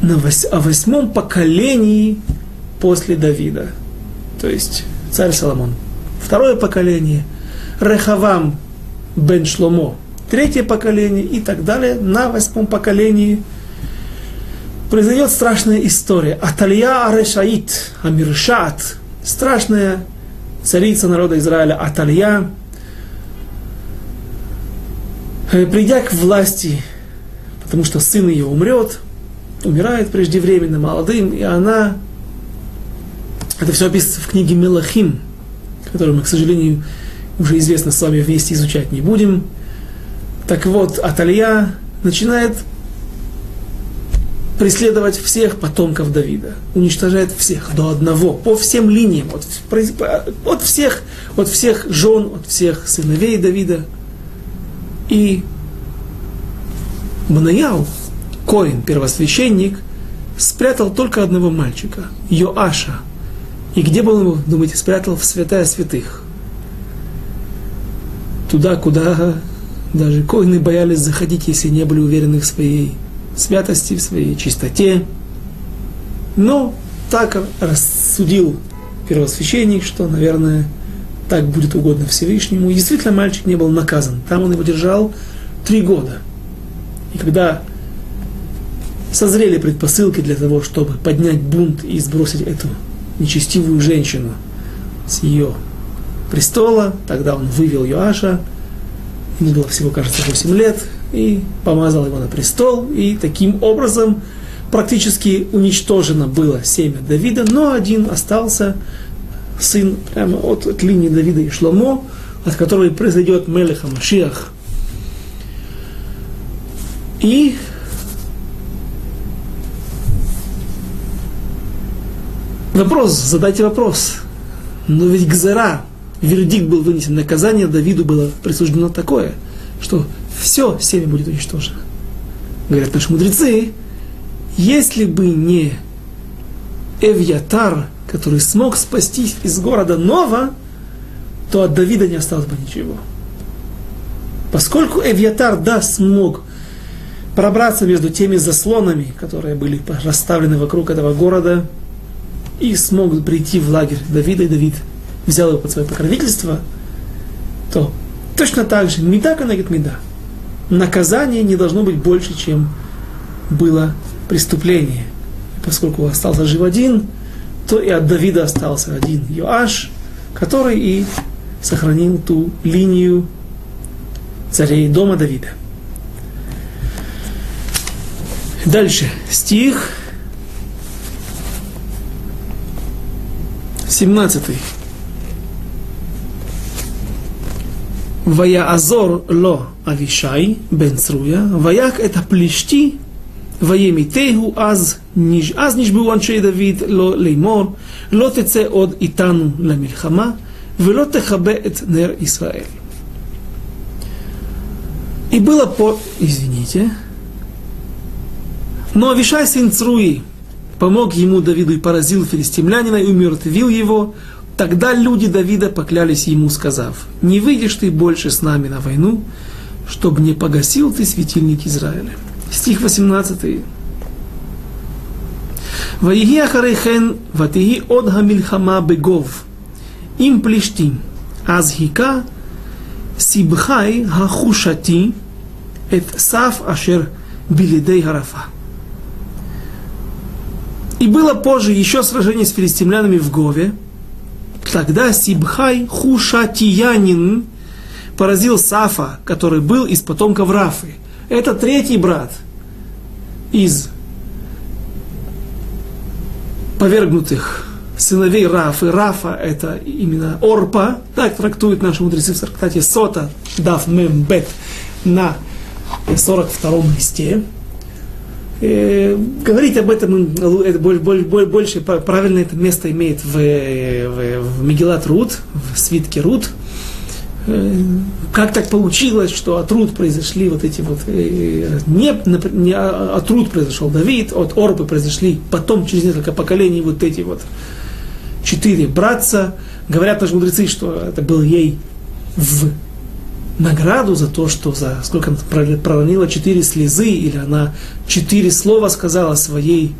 на вось, о восьмом поколении после Давида. То есть царь Соломон. Второе поколение. Рехавам бен Шломо. Третье поколение и так далее. На восьмом поколении произойдет страшная история. Аталья Арешаит, Амиршат, страшная царица народа Израиля Аталья, Э, придя к власти, потому что сын ее умрет, умирает преждевременно, молодым, и она, это все описывается в книге Мелахим, которую мы, к сожалению, уже известно с вами вместе изучать не будем. Так вот, Аталья начинает преследовать всех потомков Давида, уничтожает всех до одного, по всем линиям, от, от всех, от всех жен, от всех сыновей Давида, и Манаяу, Коин, первосвященник, спрятал только одного мальчика, Йоаша. И где был его, думаете, спрятал? В святая святых. Туда, куда даже коины боялись заходить, если не были уверены в своей святости, в своей чистоте. Но так рассудил первосвященник, что, наверное, так будет угодно Всевышнему. И действительно, мальчик не был наказан. Там он его держал три года. И когда созрели предпосылки для того, чтобы поднять бунт и сбросить эту нечестивую женщину с ее престола, тогда он вывел Йоаша, ему было всего, кажется, 8 лет, и помазал его на престол, и таким образом практически уничтожено было семя Давида, но один остался, сын прямо от, от линии Давида и Шломо, от которой произойдет Мелеха Машиах. И вопрос, задайте вопрос. Но ведь Гзера, вердикт был вынесен, наказание Давиду было присуждено такое, что все семя будет уничтожено. Говорят наши мудрецы, если бы не Эвьятар, который смог спастись из города Нова, то от Давида не осталось бы ничего. Поскольку Эвьятар, да, смог пробраться между теми заслонами, которые были расставлены вокруг этого города, и смог прийти в лагерь Давида, и Давид взял его под свое покровительство, то точно так же, меда канагит меда, наказание не должно быть больше, чем было преступление. Поскольку остался жив один, то и от Давида остался один Йоаш, который и сохранил ту линию царей дома Давида. Дальше, стих 17. Ваяазор ло Авишай бен Цруя, ваяк это плешти וימיתהו אז, אז נשבעו אנשי דוד לא לאמור, לא תצא עוד איתנו למלחמה, ולא תכבה את נר ישראל. И было по... Извините. Но Авишай, сын Цруи, помог ему Давиду и поразил филистимлянина и умертвил его. Тогда люди Давида поклялись ему, сказав, «Не выйдешь ты больше с нами на войну, чтобы не погасил ты светильник Израиля». Стих 18. «Ваиги ахарейхен ватиги одга мильхама бегов, им плештим, азхика сибхай хахушати эт сав ашер билидей гарафа». И было позже еще сражение с филистимлянами в Гове – Тогда Сибхай Хушатиянин поразил Сафа, который был из потомков Рафы. Это третий брат из повергнутых сыновей Рафы. Рафа это именно Орпа, так трактуют наши мудрецы в Трактате Сота, Мем Бет на 42 листе. Э, говорить об этом это больше, больше правильно это место имеет в, в, в Мегилат Руд, в свитке Руд. Э, как так получилось, что от Руд произошли вот эти вот... Э, не, не от Руд произошел Давид, от Орбы произошли потом, через несколько поколений, вот эти вот четыре братца. Говорят наши мудрецы, что это был ей в награду за то, что за сколько она проронила четыре слезы, или она четыре слова сказала своей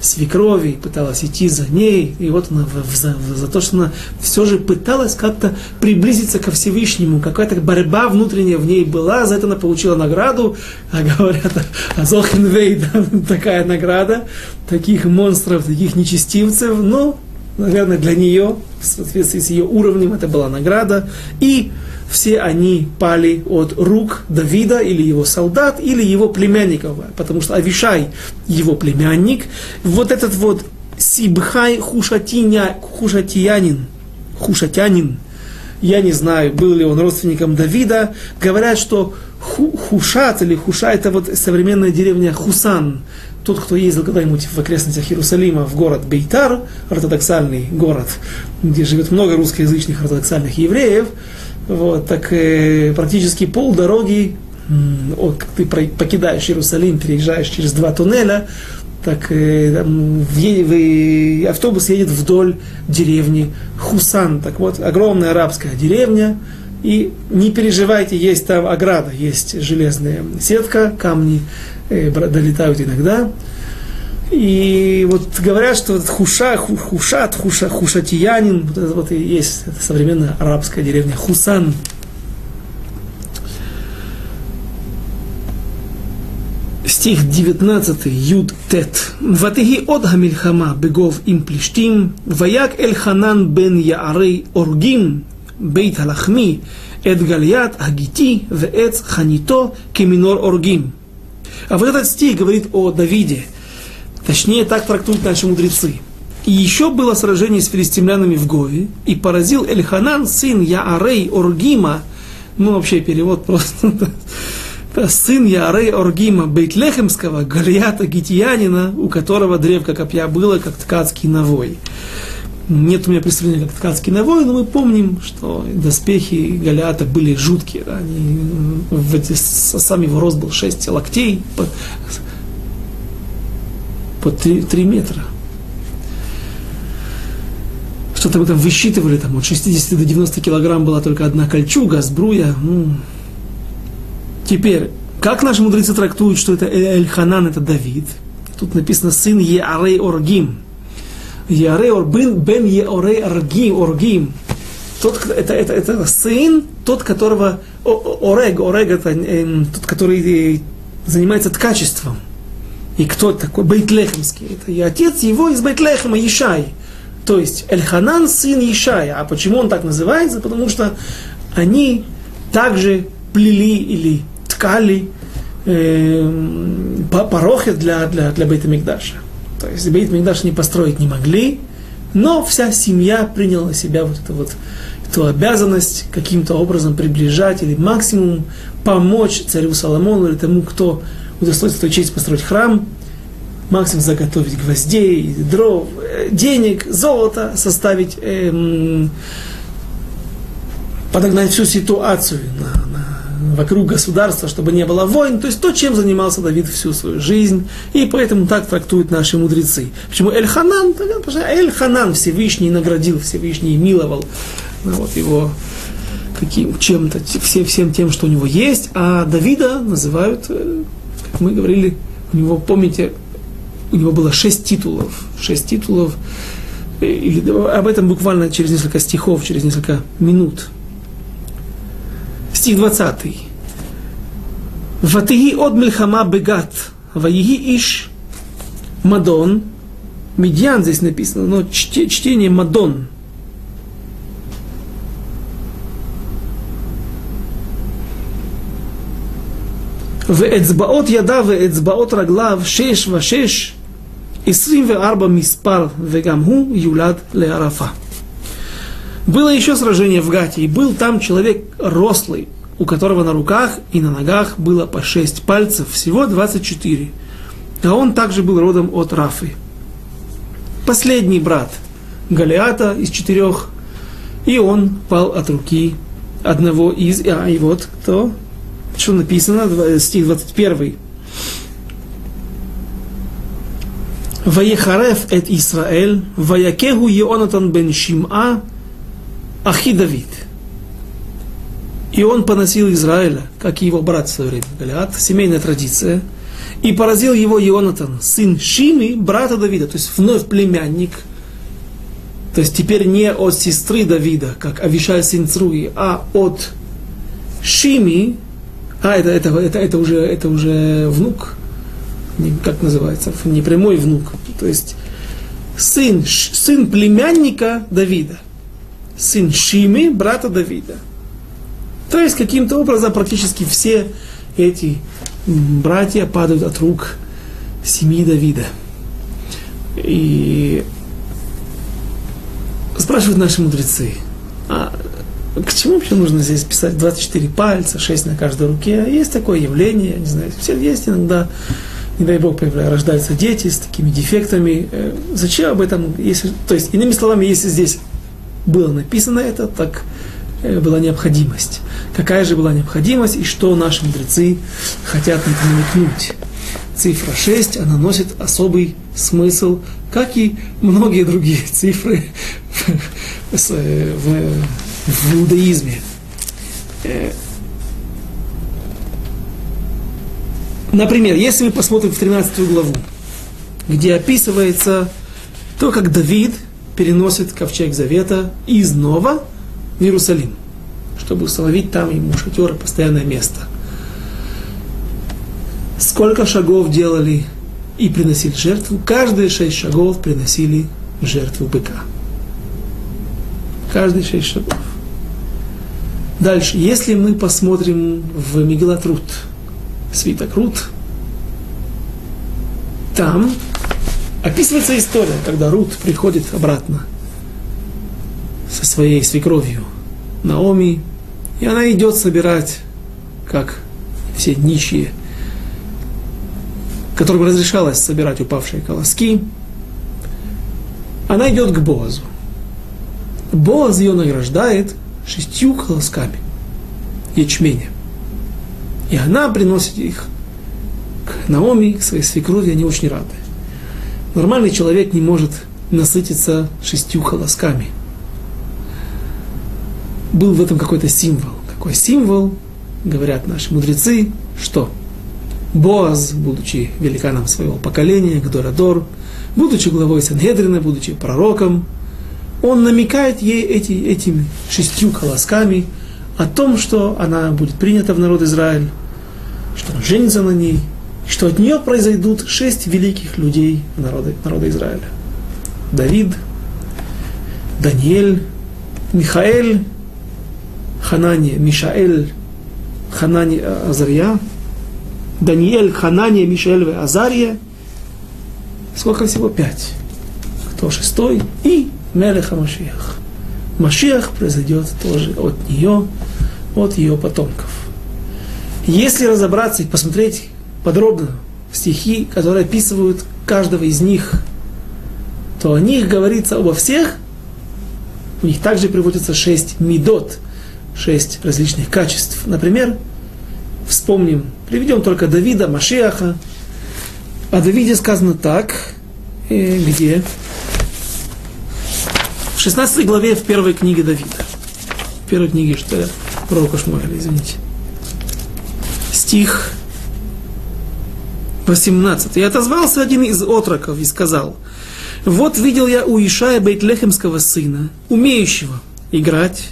свекрови, пыталась идти за ней, и вот она за, за то, что она все же пыталась как-то приблизиться ко Всевышнему, какая-то борьба внутренняя в ней была, за это она получила награду, а говорят, а Зохенвей, такая награда, таких монстров, таких нечестивцев, но, наверное, для нее, в соответствии с ее уровнем, это была награда, и все они пали от рук Давида или его солдат, или его племянников, потому что Авишай его племянник, вот этот вот Сибхай Хушатиня, Хушатиянин, Хушатянин, я не знаю, был ли он родственником Давида, говорят, что Хушат или Хуша это вот современная деревня Хусан, тот, кто ездил когда-нибудь в окрестностях Иерусалима в город Бейтар, ортодоксальный город, где живет много русскоязычных ортодоксальных евреев, вот, так э, практически пол дороги, э, ты покидаешь Иерусалим, переезжаешь через два туннеля, так э, там, в, в, автобус едет вдоль деревни Хусан. Так вот, огромная арабская деревня, и не переживайте, есть там ограда, есть железная сетка, камни э, долетают иногда. И вот говорят, что хуша, хушат, хуша, хушатиянин, вот это вот и есть это современная арабская деревня Хусан. стих 19, Юд Тет. Ватиги от Хамильхама бегов им плештим, ваяк эль Ханан бен Яарей Оргим, бейт Халахми, эт Гальят Агити, веэц Ханито, кеминор Оргим. А вот этот стих говорит о Давиде – Точнее, так трактуют наши мудрецы. И еще было сражение с филистимлянами в Гове, и поразил Эльханан, сын Яарей Оргима, ну вообще перевод просто, сын Яарей Оргима Бейтлехемского, Галията Гитиянина, у которого древко копья было, как ткацкий навой. Нет у меня представления, как ткацкий навой, но мы помним, что доспехи Галиата были жуткие. Да? Они, в эти, сам его рост был 6 локтей, по 3, 3 метра. Что-то мы там высчитывали, там от 60 до 90 килограмм была только одна кольчуга, сбруя. Ну. Теперь, как наши мудрецы трактуют, что это Эль-Ханан, это Давид? Тут написано сын Еарей Оргим. Еарей Орбин бен Еорей Оргим. Оргим. Тот, это, это, это сын, тот, которого Орег, Орег это э, тот, который занимается ткачеством. И кто такой? Бейтлехемский. Это и отец его из Бейтлехема, Ишай. То есть Эльханан сын Ишая. А почему он так называется? Потому что они также плели или ткали э, порохи для, для, для Бейта Мигдаша. То есть Бейт Мигдаш не построить не могли, но вся семья приняла на себя вот эту вот эту обязанность каким-то образом приближать или максимум помочь царю Соломону или тому, кто удостоится той честь построить храм, максимум заготовить гвоздей, дров, э, денег, золота, составить, эм, подогнать всю ситуацию на, вокруг государства, чтобы не было войн. То есть то, чем занимался Давид всю свою жизнь. И поэтому так трактуют наши мудрецы. Почему Эль-Ханан? Эль-Ханан Всевышний наградил, Всевышний миловал ну, вот его каким, чем-то, все, всем тем, что у него есть. А Давида называют э, мы говорили, у него, помните, у него было шесть титулов, шесть титулов, э, или, об этом буквально через несколько стихов, через несколько минут Стих 20. Ватиги от мельхама бегат, ваиги иш мадон, медьян здесь написано, но чтение мадон – ואצבעות ידיו ואצבעות רגליו, שש ושש, עשרים וארבע מספר, וגם הוא יולד לערפה. Было еще сражение в Гате, и был там человек рослый, у которого на руках и на ногах было по шесть пальцев, всего 24. А он также был родом от Рафы. Последний брат Галиата из четырех, и он пал от руки одного из... А, и вот кто? Что написано? Стих 21. Ваехареф эт Исраэль, ваякеху Еонатан бен Шим'a, Ахи Давид. И он поносил Израиля, как и его брат в свое время, Галиат, семейная традиция, и поразил его Ионатан, сын Шими, брата Давида, то есть вновь племянник, то есть теперь не от сестры Давида, как Авишай сын Цруи, а от Шими, а это, это, это, это, уже, это уже внук, как называется, не прямой внук, то есть сын, сын племянника Давида сын Шимы, брата Давида. То есть каким-то образом практически все эти братья падают от рук семьи Давида. И спрашивают наши мудрецы, а к чему вообще нужно здесь писать 24 пальца, 6 на каждой руке? Есть такое явление, я не знаю, все есть иногда, не дай бог, рождаются дети с такими дефектами. Э, зачем об этом, если, то есть, иными словами, если здесь было написано это, так была необходимость. Какая же была необходимость и что наши мудрецы хотят намекнуть? Цифра 6, она носит особый смысл, как и многие другие цифры в, в, в иудаизме. Э, например, если мы посмотрим в 13 главу, где описывается то, как Давид – переносит ковчег завета из Нова в Иерусалим, чтобы установить там ему шатер постоянное место. Сколько шагов делали и приносили жертву? Каждые шесть шагов приносили жертву быка. Каждые шесть шагов. Дальше, если мы посмотрим в Мегилат Рут, свиток Рут, там Описывается история, когда Рут приходит обратно со своей свекровью Наоми, и она идет собирать, как все нищие, которым разрешалось собирать упавшие колоски, она идет к Боазу. Боаз ее награждает шестью колосками ячменя. И она приносит их к Наоми, к своей свекрови, они очень рады. Нормальный человек не может насытиться шестью колосками. Был в этом какой-то символ. Какой символ, говорят наши мудрецы, что Боаз, будучи великаном своего поколения, Гдорадор, будучи главой Сангедрина, будучи пророком, он намекает ей эти, этими шестью колосками о том, что она будет принята в народ Израиль, что он женится на ней – что от нее произойдут шесть великих людей народа, народа Израиля. Давид, Даниэль, Михаэль, Ханания, Мишаэль, Ханания, Азария, Даниэль, Ханания, Мишаэль Азария. Сколько всего? Пять. Кто шестой? И Мелеха Машиах. Машиах произойдет тоже от нее, от ее потомков. Если разобраться и посмотреть, подробно стихи, которые описывают каждого из них, то о них говорится обо всех, у них также приводится шесть медот, шесть различных качеств. Например, вспомним, приведем только Давида, Машиаха. О Давиде сказано так, э, где? В 16 главе в первой книге Давида. В первой книге, что ли, пророка Шмуэля, извините. Стих 18. И отозвался один из отроков и сказал, вот видел я у Ишая Бейтлехемского сына, умеющего играть.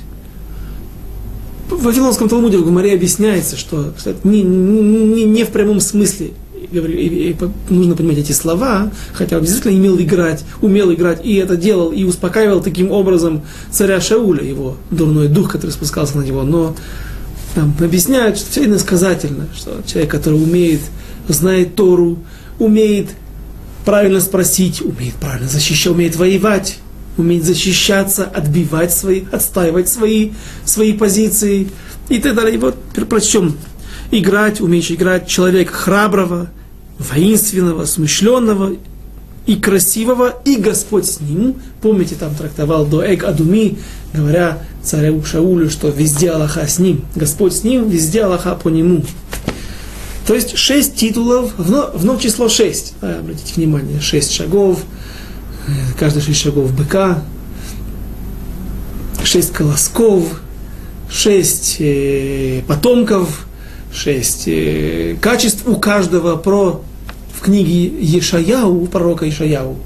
В Вавилонском Талмуде в Гумаре объясняется, что кстати, не, не, не в прямом смысле нужно понимать эти слова, хотя он действительно имел играть, умел играть, и это делал, и успокаивал таким образом царя Шауля, его дурной дух, который спускался на него. Но там объясняют, что все иносказательно, что человек, который умеет знает Тору, умеет правильно спросить, умеет правильно защищать, умеет воевать, умеет защищаться, отбивать свои, отстаивать свои, свои позиции, и так далее. И вот прочтем. Играть, умеющий играть человек храброго, воинственного, смышленного и красивого, и Господь с ним. Помните, там трактовал до Эк Адуми, говоря царю Шаулю, что везде Аллаха с ним. Господь с ним, везде Аллаха по нему. То есть шесть титулов, вновь, вновь число шесть. Да, обратите внимание, шесть шагов, каждый шесть шагов быка, шесть колосков, шесть э, потомков, шесть э, качеств у каждого про в книге Ешаяу, пророка Ешаяу,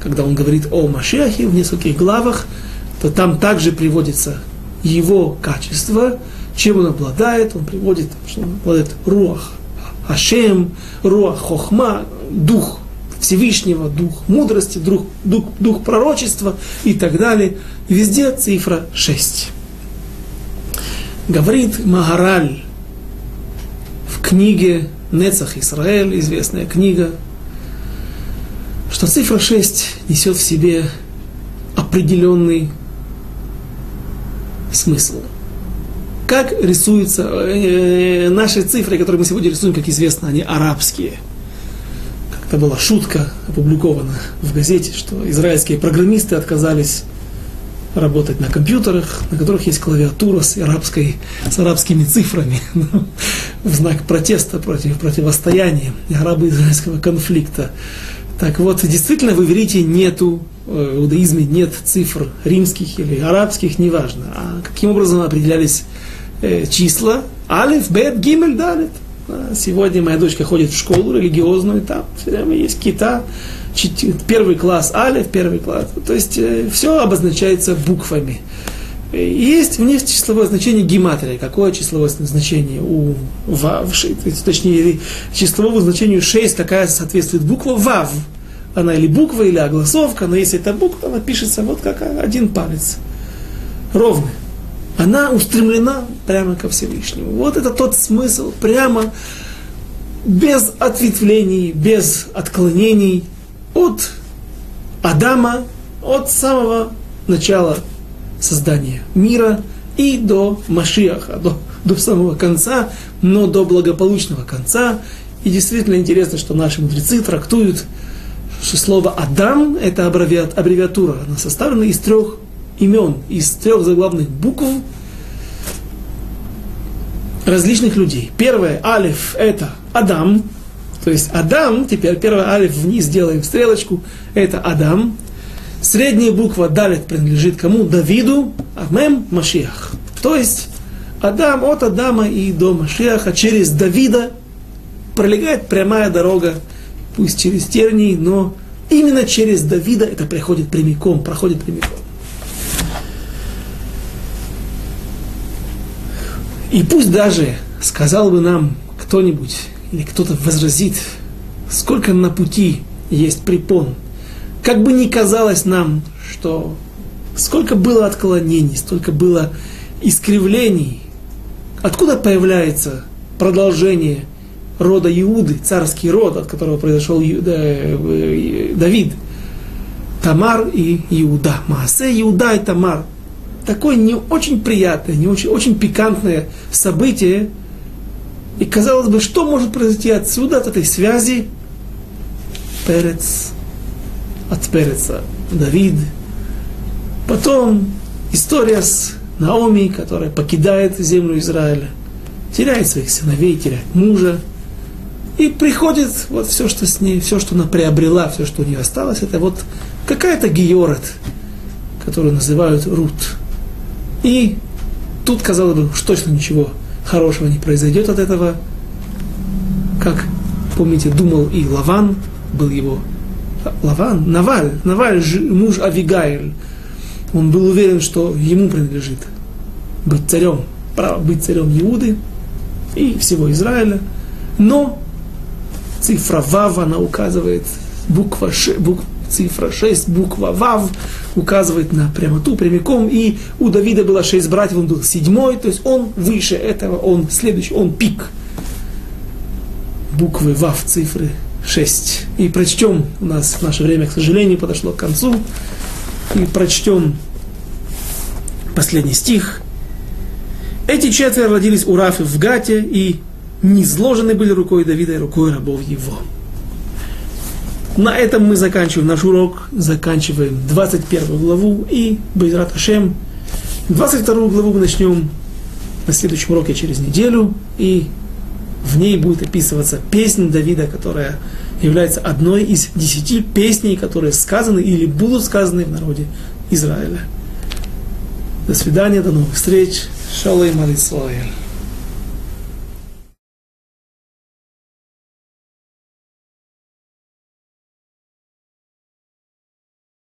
когда он говорит о Машехе в нескольких главах, то там также приводится его качество, чем он обладает, он приводит, что он обладает руах, Ашем, руах хохма, дух Всевышнего, дух мудрости, дух, дух, дух пророчества и так далее. Везде цифра 6. Говорит Магараль в книге Нецах Израиль, известная книга, что цифра 6 несет в себе определенный смысл. Как рисуются э, наши цифры, которые мы сегодня рисуем, как известно, они арабские. Как-то была шутка опубликована в газете, что израильские программисты отказались работать на компьютерах, на которых есть клавиатура с, арабской, с арабскими цифрами, в знак протеста против противостояния арабо-израильского конфликта. Так вот, действительно, в иврите нету, э, в иудаизме нет цифр римских или арабских, неважно. А каким образом определялись э, числа? Алиф, бет, гимель, далит. А сегодня моя дочка ходит в школу религиозную, там все время есть кита, первый класс алиф, первый класс. То есть э, все обозначается буквами. Есть в них числовое значение гематрия. Какое числовое значение у вав, точнее, числовому значению 6 такая соответствует буква вав. Она или буква, или огласовка, но если это буква, она пишется вот как один палец. Ровно. Она устремлена прямо ко Всевышнему. Вот это тот смысл, прямо без ответвлений, без отклонений от Адама, от самого начала создания мира и до Машиаха, до, до самого конца, но до благополучного конца. И действительно интересно, что наши мудрецы трактуют, что слово Адам – это аббревиатура, она составлена из трех имен, из трех заглавных букв различных людей. Первое – Алиф – это Адам, то есть Адам, теперь первый Алиф вниз делаем стрелочку, это Адам – Средняя буква Далит принадлежит кому? Давиду, а Мем – Машиах. То есть Адам от Адама и до Машиаха через Давида пролегает прямая дорога, пусть через тернии, но именно через Давида это приходит прямиком, проходит прямиком. И пусть даже сказал бы нам кто-нибудь, или кто-то возразит, сколько на пути есть препон – как бы ни казалось нам, что сколько было отклонений, столько было искривлений, откуда появляется продолжение рода Иуды, царский род, от которого произошел э, Давид, Тамар и Иуда, Маасе, Иуда и Тамар. Такое не очень приятное, не очень, очень пикантное событие. И казалось бы, что может произойти отсюда, от этой связи? Перец от Переца Давид. Потом история с Наоми, которая покидает землю Израиля, теряет своих сыновей, теряет мужа. И приходит вот все, что с ней, все, что она приобрела, все, что у нее осталось, это вот какая-то георет, которую называют Рут. И тут, казалось бы, уж точно ничего хорошего не произойдет от этого. Как, помните, думал и Лаван, был его Лаван, Наваль, Наваль, муж Авигайль, он был уверен, что ему принадлежит быть царем, право быть царем Иуды и всего Израиля. Но цифра Вав, она указывает, буква, ш, бук, цифра 6, буква Вав указывает на прямоту, прямиком. И у Давида было шесть братьев, он был седьмой, то есть он выше этого, он следующий, он пик. Буквы Вав, цифры 6. И прочтем, у нас наше время, к сожалению, подошло к концу, и прочтем последний стих. Эти четверо родились у Рафы в Гате и не сложены были рукой Давида и рукой рабов его. На этом мы заканчиваем наш урок, заканчиваем 21 главу и Байрат Ашем. 22 главу мы начнем на следующем уроке через неделю, и в ней будет описываться песня Давида, которая является одной из десяти песней, которые сказаны или будут сказаны в народе Израиля. До свидания, до новых встреч. Шалом Алисуэль.